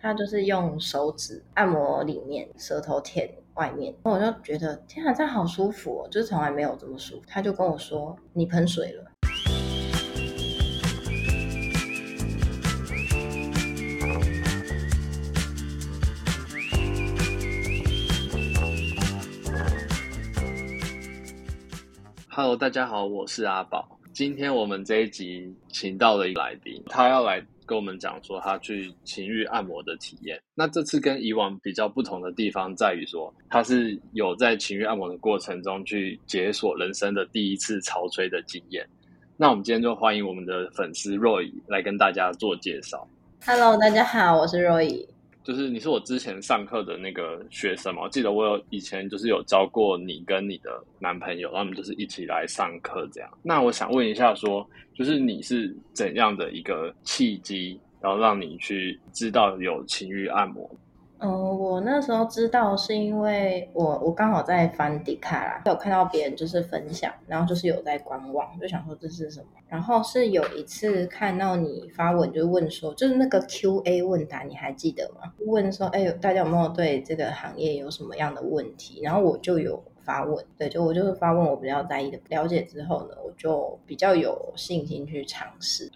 他就是用手指按摩里面，舌头舔外面，然后我就觉得天啊，这好舒服哦，就是从来没有这么舒服。他就跟我说：“你喷水了。” Hello，大家好，我是阿宝。今天我们这一集请到了一个来宾，他要来跟我们讲说他去情欲按摩的体验。那这次跟以往比较不同的地方在于说，他是有在情欲按摩的过程中去解锁人生的第一次潮吹的经验。那我们今天就欢迎我们的粉丝 Roy 来跟大家做介绍。Hello，大家好，我是 Roy。就是你是我之前上课的那个学生嘛？我记得我有以前就是有教过你跟你的男朋友，他们就是一起来上课这样。那我想问一下说，说就是你是怎样的一个契机，然后让你去知道有情欲按摩？嗯，我那时候知道是因为我我刚好在翻迪卡啦，有看到别人就是分享，然后就是有在观望，就想说这是什么。然后是有一次看到你发文，就问说，就是那个 Q&A 问答，你还记得吗？问说，哎，大家有没有对这个行业有什么样的问题？然后我就有发问，对，就我就是发问我比较在意的，了解之后呢，我就比较有信心去尝试。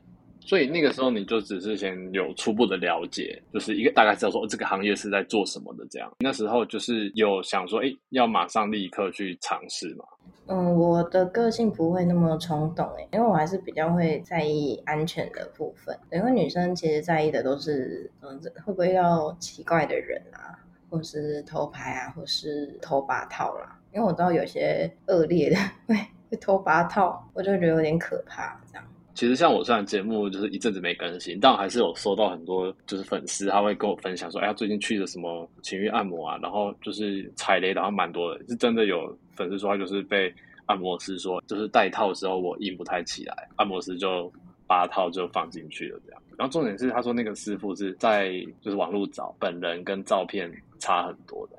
所以那个时候你就只是先有初步的了解，就是一个大概知道说这个行业是在做什么的这样。那时候就是有想说，哎，要马上立刻去尝试嘛。嗯，我的个性不会那么冲动诶，因为我还是比较会在意安全的部分。因为女生其实在意的都是，嗯，会不会要奇怪的人啊，或是偷拍啊，或是偷八套啦。因为我知道有些恶劣的 会会偷八套，我就觉得有点可怕这样。其实像我虽然节目就是一阵子没更新，但我还是有收到很多就是粉丝，他会跟我分享说，哎呀，最近去了什么情欲按摩啊，然后就是踩雷，然后蛮多的，是真的有粉丝说他就是被按摩师说，就是戴套的时候我硬不太起来，按摩师就把套就放进去了这样。然后重点是他说那个师傅是在就是网络找本人跟照片差很多的，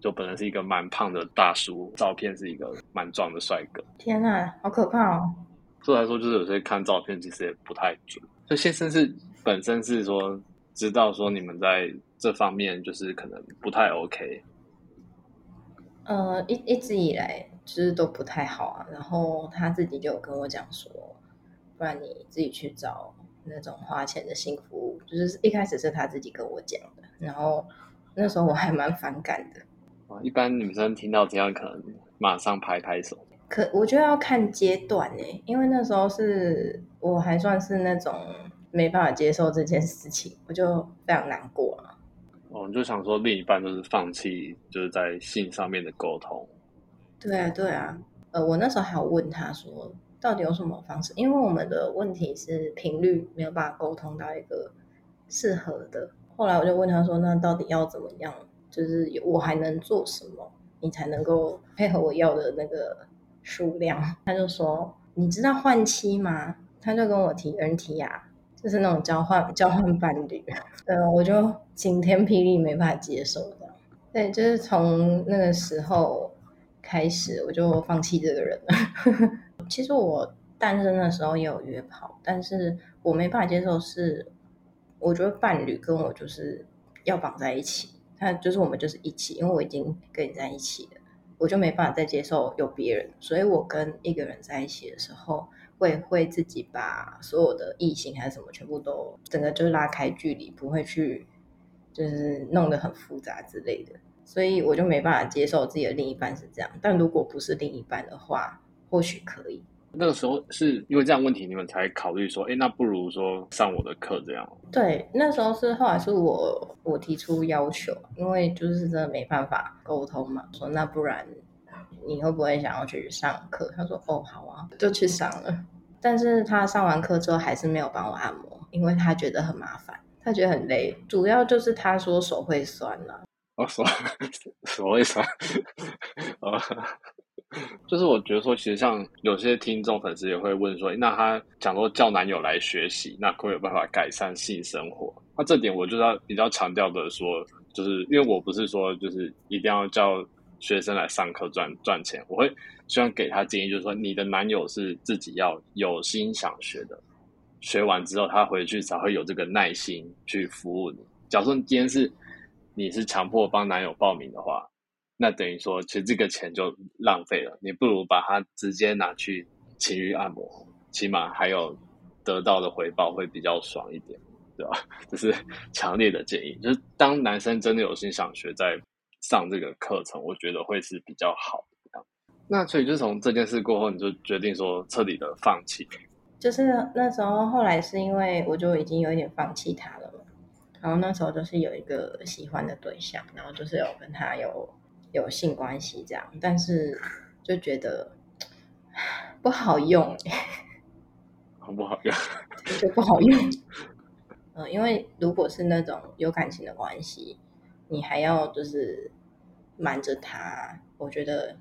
就本人是一个蛮胖的大叔，照片是一个蛮壮的帅哥。天哪，好可怕哦！所以来说，就是有些看照片其实也不太准。所以先生是本身是说知道说你们在这方面就是可能不太 OK。呃，一一直以来其实都不太好啊。然后他自己就有跟我讲说，不然你自己去找那种花钱的性服务。就是一开始是他自己跟我讲的，然后那时候我还蛮反感的。啊，一般女生听到这样，可能马上拍拍手。可我觉得要看阶段诶，因为那时候是我还算是那种没办法接受这件事情，我就非常难过啊。哦，你就想说另一半就是放弃，就是在性上面的沟通。对啊，对啊。呃，我那时候还有问他说，到底有什么方式？因为我们的问题是频率没有办法沟通到一个适合的。后来我就问他说，那到底要怎么样？就是我还能做什么，你才能够配合我要的那个？数量，他就说：“你知道换妻吗？”他就跟我提 NTR 啊，就是那种交换 交换伴侣。嗯，我就晴天霹雳，没办法接受的。对，就是从那个时候开始，我就放弃这个人了。其实我单身的时候也有约炮，但是我没办法接受是，我觉得伴侣跟我就是要绑在一起，他就是我们就是一起，因为我已经跟你在一起了。我就没办法再接受有别人，所以我跟一个人在一起的时候，会会自己把所有的异性还是什么全部都整个就拉开距离，不会去就是弄得很复杂之类的，所以我就没办法接受自己的另一半是这样。但如果不是另一半的话，或许可以。那个时候是因为这样问题，你们才考虑说，哎，那不如说上我的课这样。对，那时候是后来是我我提出要求，因为就是真的没办法沟通嘛，说那不然你会不会想要去上课？他说哦，好啊，就去上了。但是他上完课之后还是没有帮我按摩，因为他觉得很麻烦，他觉得很累，主要就是他说手会酸了。哦，手 手会酸，哦。就是我觉得说，其实像有些听众粉丝也会问说，那他讲说叫男友来学习，那可有办法改善性生活？那这点我就要比较强调的说，就是因为我不是说就是一定要叫学生来上课赚赚钱，我会希望给他建议，就是说你的男友是自己要有心想学的，学完之后他回去才会有这个耐心去服务你。假如说今天是你是强迫帮男友报名的话，那等于说其实这个钱就浪费了，你不如把它直接拿去情欲按摩，起码还有得到的回报会比较爽一点，对吧？这是强烈的建议，就是当男生真的有心想学，在上这个课程，我觉得会是比较好的。那所以就从这件事过后，你就决定说彻底的放弃。就是那时候，后来是因为我就已经有一点放弃他了嘛。然后那时候就是有一个喜欢的对象，然后就是有跟他有有性关系这样，但是就觉得不好用，很不好用，就不好用。嗯，因为如果是那种有感情的关系，你还要就是瞒着他，我觉得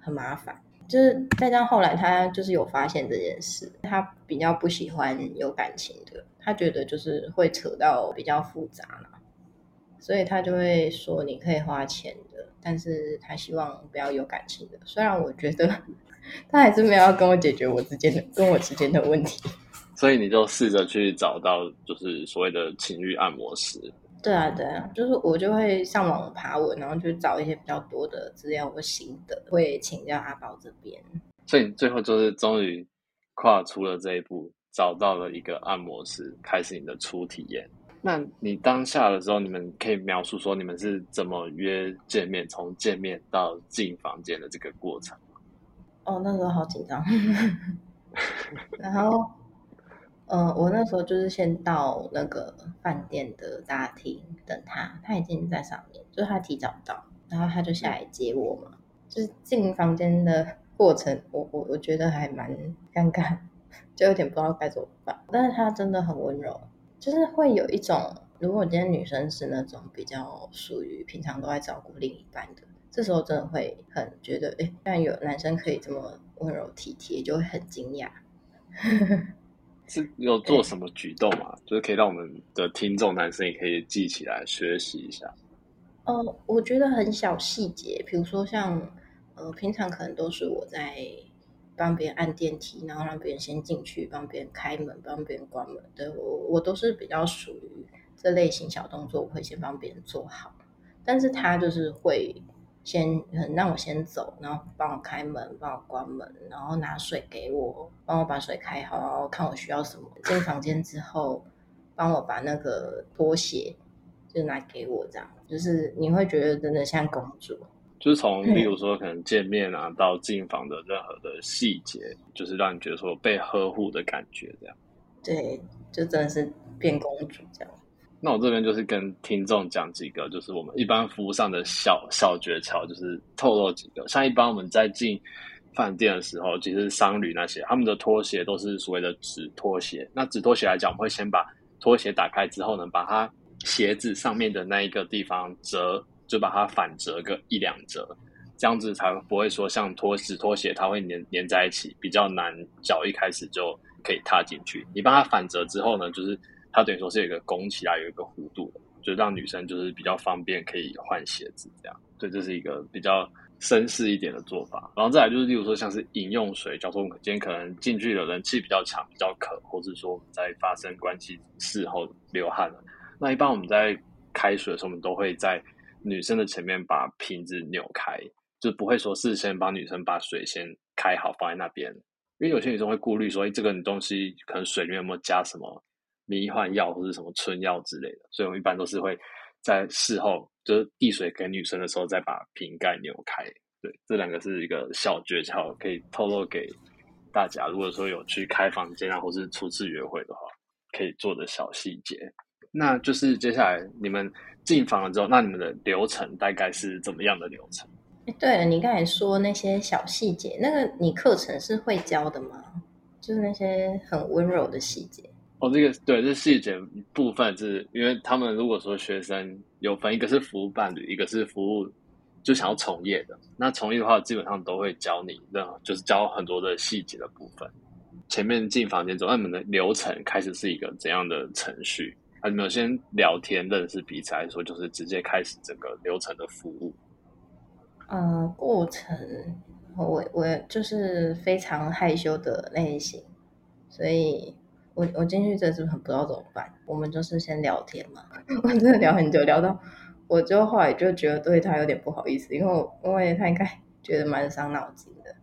很麻烦。就是再加上后来他就是有发现这件事，他比较不喜欢有感情的，他觉得就是会扯到比较复杂嘛，所以他就会说你可以花钱的，但是他希望不要有感情的。虽然我觉得他还是没有要跟我解决我之间的跟我之间的问题，所以你就试着去找到就是所谓的情欲按摩师。对啊，对啊，就是我就会上网爬文，然后去找一些比较多的资料和心得，会请教阿宝这边。所以你最后就是终于跨出了这一步，找到了一个按摩师，开始你的初体验。那你当下的时候，你们可以描述说你们是怎么约见面，从见面到进房间的这个过程？哦，那时候好紧张，然后。呃，我那时候就是先到那个饭店的大厅等他，他已经在上面，就是他提早到，然后他就下来接我嘛。就是进房间的过程，我我我觉得还蛮尴尬，就有点不知道该怎么办。但是他真的很温柔，就是会有一种，如果今天女生是那种比较属于平常都在照顾另一半的，这时候真的会很觉得，哎，居然有男生可以这么温柔体贴，就会很惊讶。是有做什么举动吗？就是可以让我们的听众男生也可以记起来学习一下。哦、呃，我觉得很小细节，比如说像呃，平常可能都是我在帮别人按电梯，然后让别人先进去，帮别人开门，帮别人关门。对，我我都是比较属于这类型小动作，我会先帮别人做好。但是他就是会。先很让我先走，然后帮我开门，帮我关门，然后拿水给我，帮我把水开好，然后看我需要什么。进房间之后，帮我把那个拖鞋就拿给我，这样就是你会觉得真的像公主。就是从例如说可能见面啊到进房的任何的细节，就是让你觉得说被呵护的感觉，这样。对，就真的是变公主这样。那我这边就是跟听众讲几个，就是我们一般服务上的小小诀窍，就是透露几个。像一般我们在进饭店的时候，其实商旅那些他们的拖鞋都是所谓的纸拖鞋。那纸拖鞋来讲，我们会先把拖鞋打开之后呢，把它鞋子上面的那一个地方折，就把它反折个一两折，这样子才不会说像拖纸拖鞋它会粘粘在一起，比较难脚一开始就可以踏进去。你帮它反折之后呢，就是。它等于说是有一个拱起来，有一个弧度，就让女生就是比较方便可以换鞋子这样。对，这是一个比较绅士一点的做法。然后再来就是，例如说像是饮用水，假如说我们今天可能进去的人气比较强，比较渴，或者说我们在发生关系事后流汗了，那一般我们在开水的时候，我们都会在女生的前面把瓶子扭开，就不会说事先帮女生把水先开好放在那边，因为有些女生会顾虑说，哎，这个东西可能水里面有没有加什么。迷幻药或者什么春药之类的，所以我们一般都是会在事后就是递水给女生的时候，再把瓶盖扭开。对，这两个是一个小诀窍，可以透露给大家。如果说有去开房间啊，或是初次约会的话，可以做的小细节。那就是接下来你们进房了之后，那你们的流程大概是怎么样的流程？对了，你刚才说那些小细节，那个你课程是会教的吗？就是那些很温柔的细节。哦，这个对，这细节部分是因为他们如果说学生有分，一个是服务伴侣，一个是服务就想要从业的。那从业的话，基本上都会教你，那就是教很多的细节的部分。前面进房间之后，那你们的流程开始是一个怎样的程序？啊，你们先聊天认识彼此，还是说就是直接开始整个流程的服务？呃，过程我我就是非常害羞的类型，所以。我我进去真的是很不知道怎么办。我们就是先聊天嘛，我真的聊很久，聊到我就后来就觉得对他有点不好意思，因为因为他应该觉得蛮伤脑筋的，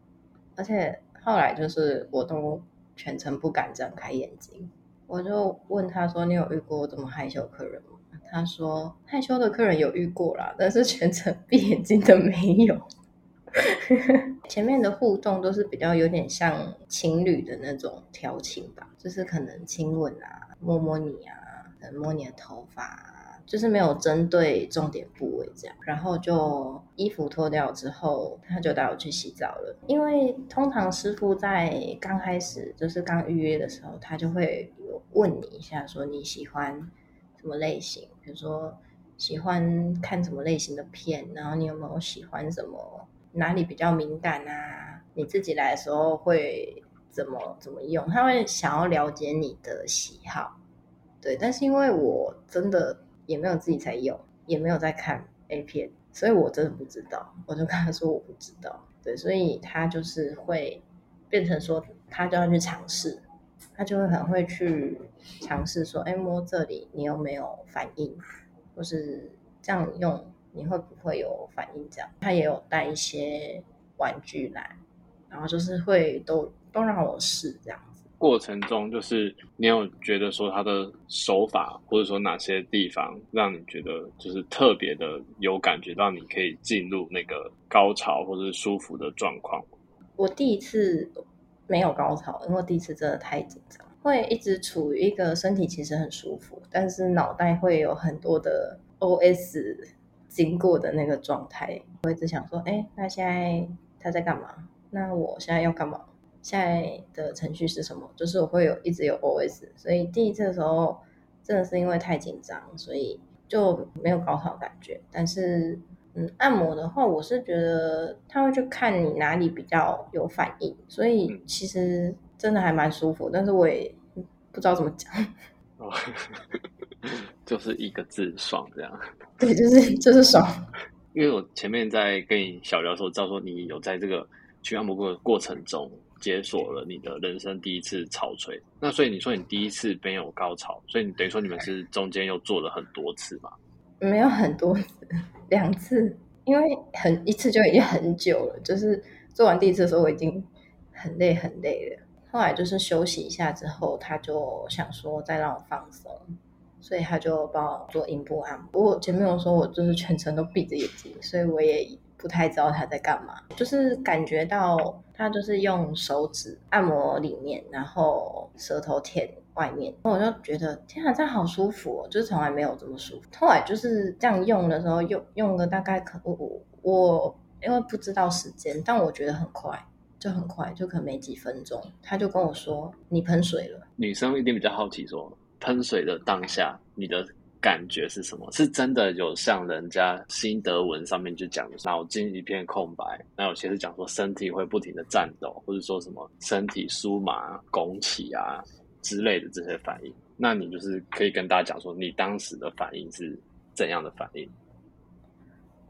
而且后来就是我都全程不敢睁开眼睛，我就问他说：“你有遇过这么害羞客人吗？”他说：“害羞的客人有遇过啦，但是全程 闭眼睛的没有。”前面的互动都是比较有点像情侣的那种调情吧，就是可能亲吻啊、摸摸你啊、摸你的头发，就是没有针对重点部位这样。然后就衣服脱掉之后，他就带我去洗澡了。因为通常师傅在刚开始就是刚预约的时候，他就会问你一下，说你喜欢什么类型。比如说喜欢看什么类型的片，然后你有没有喜欢什么，哪里比较敏感啊？你自己来的时候会怎么怎么用？他会想要了解你的喜好，对。但是因为我真的也没有自己在用，也没有在看 A 片，所以我真的不知道。我就跟他说我不知道，对。所以他就是会变成说，他就要去尝试。他就会很会去尝试说，哎，摸这里你有没有反应，或是这样用你会不会有反应？这样他也有带一些玩具来，然后就是会都都让我试这样。过程中就是你有觉得说他的手法，或者说哪些地方让你觉得就是特别的有感觉，让你可以进入那个高潮或者是舒服的状况？我第一次。没有高潮，因为第一次真的太紧张，会一直处于一个身体其实很舒服，但是脑袋会有很多的 OS 经过的那个状态，我一直想说，哎，那现在他在干嘛？那我现在要干嘛？现在的程序是什么？就是我会有一直有 OS，所以第一次的时候真的是因为太紧张，所以就没有高潮感觉，但是。嗯，按摩的话，我是觉得他会去看你哪里比较有反应，所以其实真的还蛮舒服。但是我也不知道怎么讲，哦，就是一个字爽这样。对，就是就是爽。因为我前面在跟你小聊的时候，知道说你有在这个去按摩过的过程中解锁了你的人生第一次潮吹。那所以你说你第一次没有高潮，所以你等于说你们是中间又做了很多次嘛？没有很多次。两次，因为很一次就已经很久了，就是做完第一次的时候我已经很累很累了。后来就是休息一下之后，他就想说再让我放松，所以他就帮我做阴部按摩。不过前面我说我就是全程都闭着眼睛，所以我也不太知道他在干嘛，就是感觉到他就是用手指按摩里面，然后舌头舔。外面，我就觉得天啊，这样好舒服哦，就是从来没有这么舒服。后来就是这样用的时候，用用了大概可我我因为不知道时间，但我觉得很快，就很快，就可能没几分钟，他就跟我说你喷水了。女生一定比较好奇说，喷水的当下你的感觉是什么？是真的有像人家心得文上面就讲的脑筋一片空白，那有些是讲说身体会不停的颤抖，或者说什么身体酥麻拱起啊。之类的这些反应，那你就是可以跟大家讲说，你当时的反应是怎样的反应？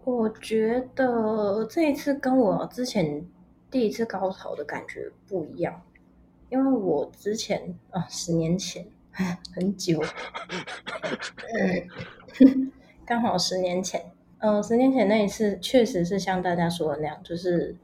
我觉得这一次跟我之前第一次高潮的感觉不一样，因为我之前啊，十年前很久，嗯，刚好十年前，嗯，十年前那一次确实是像大家说的那样，就是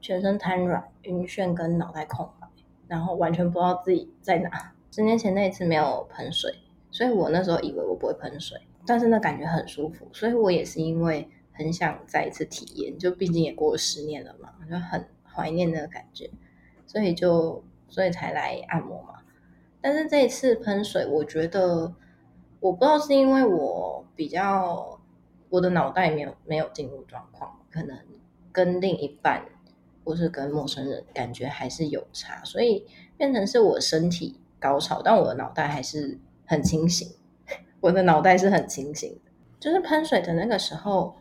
全身瘫软、晕眩跟脑袋空白，然后完全不知道自己在哪。十年前那一次没有喷水，所以我那时候以为我不会喷水，但是那感觉很舒服，所以我也是因为很想再一次体验，就毕竟也过了十年了嘛，就很怀念那个感觉，所以就所以才来按摩嘛。但是这一次喷水，我觉得我不知道是因为我比较我的脑袋没有没有进入状况，可能跟另一半或是跟陌生人感觉还是有差，所以变成是我身体。高潮，但我的脑袋还是很清醒。我的脑袋是很清醒，就是喷水的那个时候，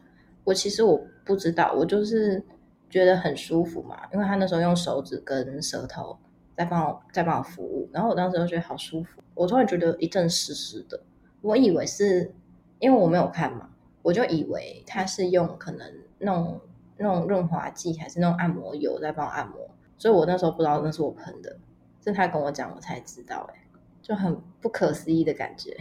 我其实我不知道，我就是觉得很舒服嘛，因为他那时候用手指跟舌头在帮我在帮我服务，然后我当时就觉得好舒服，我突然觉得一阵湿湿的，我以为是因为我没有看嘛，我就以为他是用可能弄弄润滑剂还是弄按摩油在帮我按摩，所以我那时候不知道那是我喷的。是他跟我讲，我才知道哎。就很不可思议的感觉。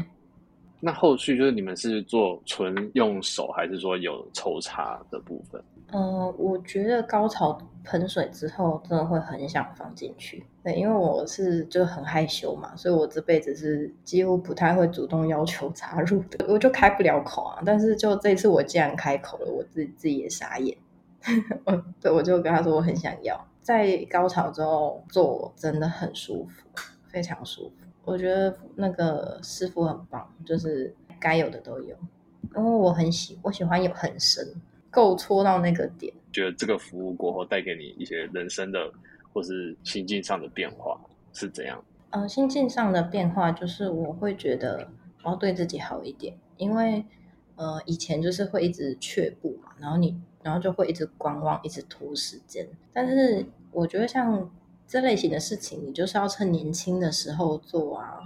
那后续就是你们是做纯用手，还是说有抽查的部分？嗯、呃，我觉得高潮喷水之后，真的会很想放进去。对，因为我是就很害羞嘛，所以我这辈子是几乎不太会主动要求插入的，我就开不了口啊。但是就这次，我既然开口了，我自自己也傻眼。对，我就跟他说我很想要。在高潮之后做真的很舒服，非常舒服。我觉得那个师傅很棒，就是该有的都有。因为我很喜，我喜欢有很深，够戳到那个点。觉得这个服务过后带给你一些人生的或是心境上的变化是怎样？呃，心境上的变化就是我会觉得我要对自己好一点，因为呃以前就是会一直却步嘛，然后你。然后就会一直观望，一直拖时间。但是我觉得像这类型的事情，你就是要趁年轻的时候做啊，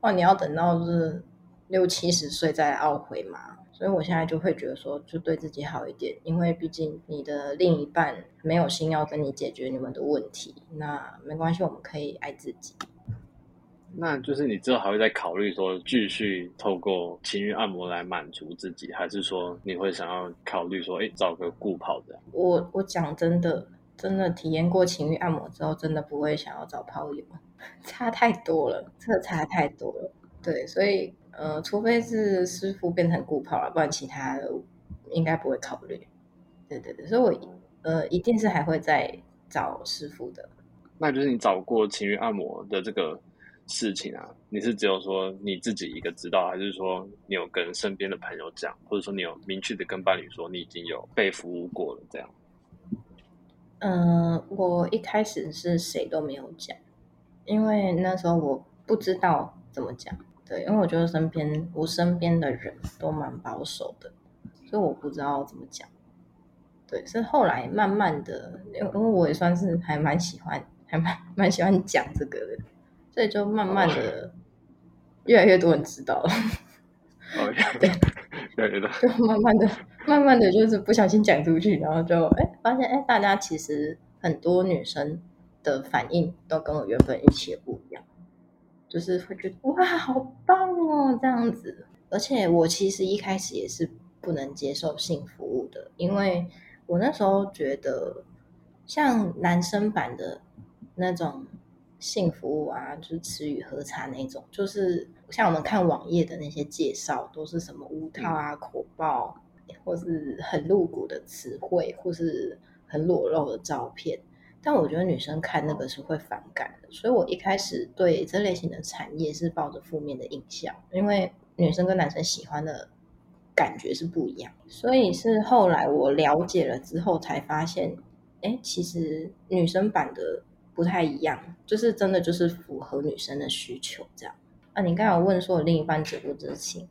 哇，你要等到就是六七十岁再懊悔嘛。所以我现在就会觉得说，就对自己好一点，因为毕竟你的另一半没有心要跟你解决你们的问题，那没关系，我们可以爱自己。那就是你之后还会再考虑说继续透过情欲按摩来满足自己，还是说你会想要考虑说，哎，找个顾跑的？我我讲真的，真的体验过情欲按摩之后，真的不会想要找炮友，差太多了，这差太多了。对，所以呃，除非是师傅变成顾炮了，不然其他的应该不会考虑。对对对，所以我呃一定是还会再找师傅的。那就是你找过情欲按摩的这个。事情啊，你是只有说你自己一个知道，还是说你有跟身边的朋友讲，或者说你有明确的跟伴侣说你已经有被服务过了这样？嗯、呃，我一开始是谁都没有讲，因为那时候我不知道怎么讲。对，因为我觉得身边我身边的人都蛮保守的，所以我不知道怎么讲。对，是后来慢慢的，因为我也算是还蛮喜欢，还蛮蛮喜欢讲这个的。所以就慢慢的，越来越多人知道了。哦，对，对的，就慢慢的、慢慢的就是不小心讲出去，然后就哎发现哎，大家其实很多女生的反应都跟我原本预期的不一样，就是会觉得哇，好棒哦这样子。而且我其实一开始也是不能接受性服务的，因为我那时候觉得像男生版的那种。性服务啊，就是吃与喝茶那种，就是像我们看网页的那些介绍，都是什么无套啊、口爆，或是很露骨的词汇，或是很裸露的照片。但我觉得女生看那个是会反感的，所以我一开始对这类型的产业是抱着负面的印象，因为女生跟男生喜欢的感觉是不一样。所以是后来我了解了之后，才发现，哎，其实女生版的。不太一样，就是真的就是符合女生的需求这样。啊，你刚才问说我另一半知不知情？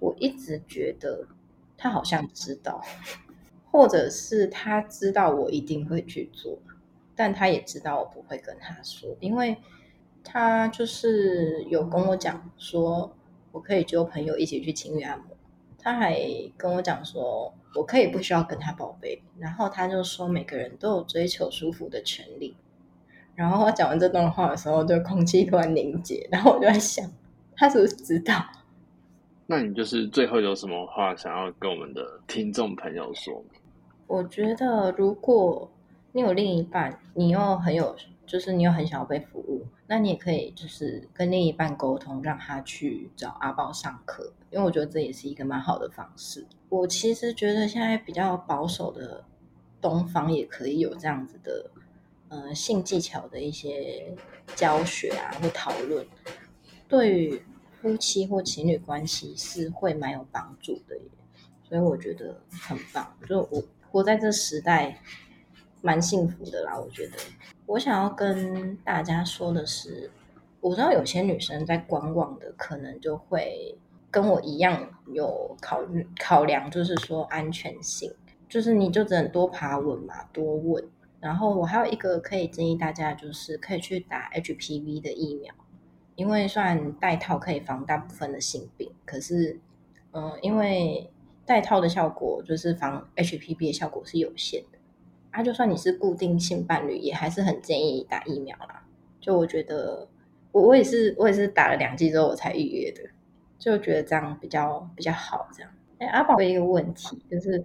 我一直觉得他好像知道，或者是他知道我一定会去做，但他也知道我不会跟他说，因为他就是有跟我讲说我可以揪朋友一起去情侣按摩，他还跟我讲说我可以不需要跟他报备，然后他就说每个人都有追求舒服的权利。然后他讲完这段话的时候，就空气突然凝结。然后我就在想，他是不是知道？那你就是最后有什么话想要跟我们的听众朋友说？我觉得，如果你有另一半，你又很有，就是你又很想要被服务，那你也可以就是跟另一半沟通，让他去找阿宝上课，因为我觉得这也是一个蛮好的方式。我其实觉得现在比较保守的东方也可以有这样子的。呃，性技巧的一些教学啊，或讨论，对于夫妻或情侣关系是会蛮有帮助的耶，所以我觉得很棒。就我活在这时代，蛮幸福的啦。我觉得，我想要跟大家说的是，我知道有些女生在观望的，可能就会跟我一样有考虑考量，就是说安全性，就是你就只能多爬文嘛，多问。然后我还有一个可以建议大家，就是可以去打 HPV 的疫苗，因为虽然戴套可以防大部分的性病，可是，嗯、因为戴套的效果就是防 HPV 的效果是有限的，啊，就算你是固定性伴侣，也还是很建议打疫苗啦。就我觉得，我我也是我也是打了两剂之后我才预约的，就觉得这样比较比较好。这样，哎，阿宝有一个问题，就是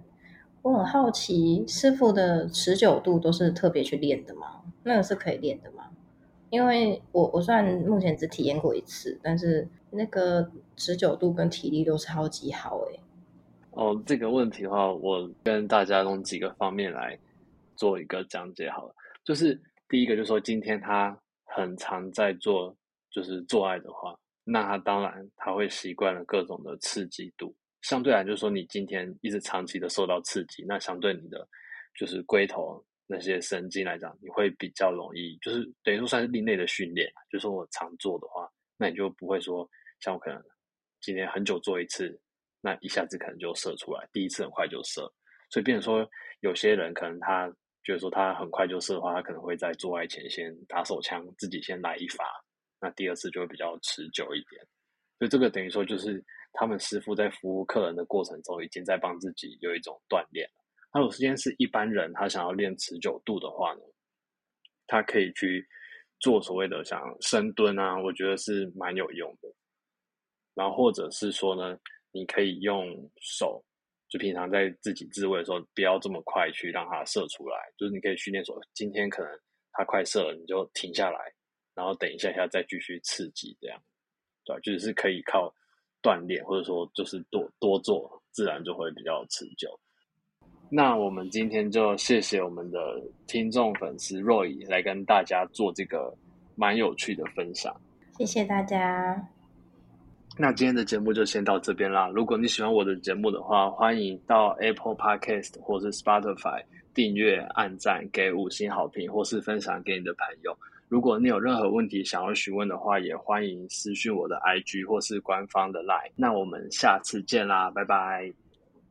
我很好奇，师傅的持久度都是特别去练的吗？那个是可以练的吗？因为我我算目前只体验过一次，但是那个持久度跟体力都超级好诶。哦，这个问题的话，我跟大家从几个方面来做一个讲解好了。就是第一个，就是说今天他很常在做，就是做爱的话，那他当然他会习惯了各种的刺激度。相对来就是说，你今天一直长期的受到刺激，那相对你的就是龟头那些神经来讲，你会比较容易，就是等于说算是另类的训练。就是我常做的话，那你就不会说像我可能今天很久做一次。那一下子可能就射出来，第一次很快就射，所以变成说有些人可能他觉得说他很快就射的话，他可能会在做爱前先打手枪，自己先来一发，那第二次就会比较持久一点。所以这个等于说就是他们师傅在服务客人的过程中，已经在帮自己有一种锻炼。那有时间是一般人，他想要练持久度的话呢，他可以去做所谓的像深蹲啊，我觉得是蛮有用的。然后或者是说呢。你可以用手，就平常在自己自慰的时候，不要这么快去让它射出来。就是你可以训练说，今天可能它快射了，你就停下来，然后等一下下再继续刺激，这样，对，就是可以靠锻炼，或者说就是多多做，自然就会比较持久。那我们今天就谢谢我们的听众粉丝 Roy 来跟大家做这个蛮有趣的分享，谢谢大家。那今天的节目就先到这边啦。如果你喜欢我的节目的话，欢迎到 Apple Podcast 或是 Spotify 订阅、按赞、给五星好评，或是分享给你的朋友。如果你有任何问题想要询问的话，也欢迎私讯我的 IG 或是官方的 Line。那我们下次见啦，拜拜。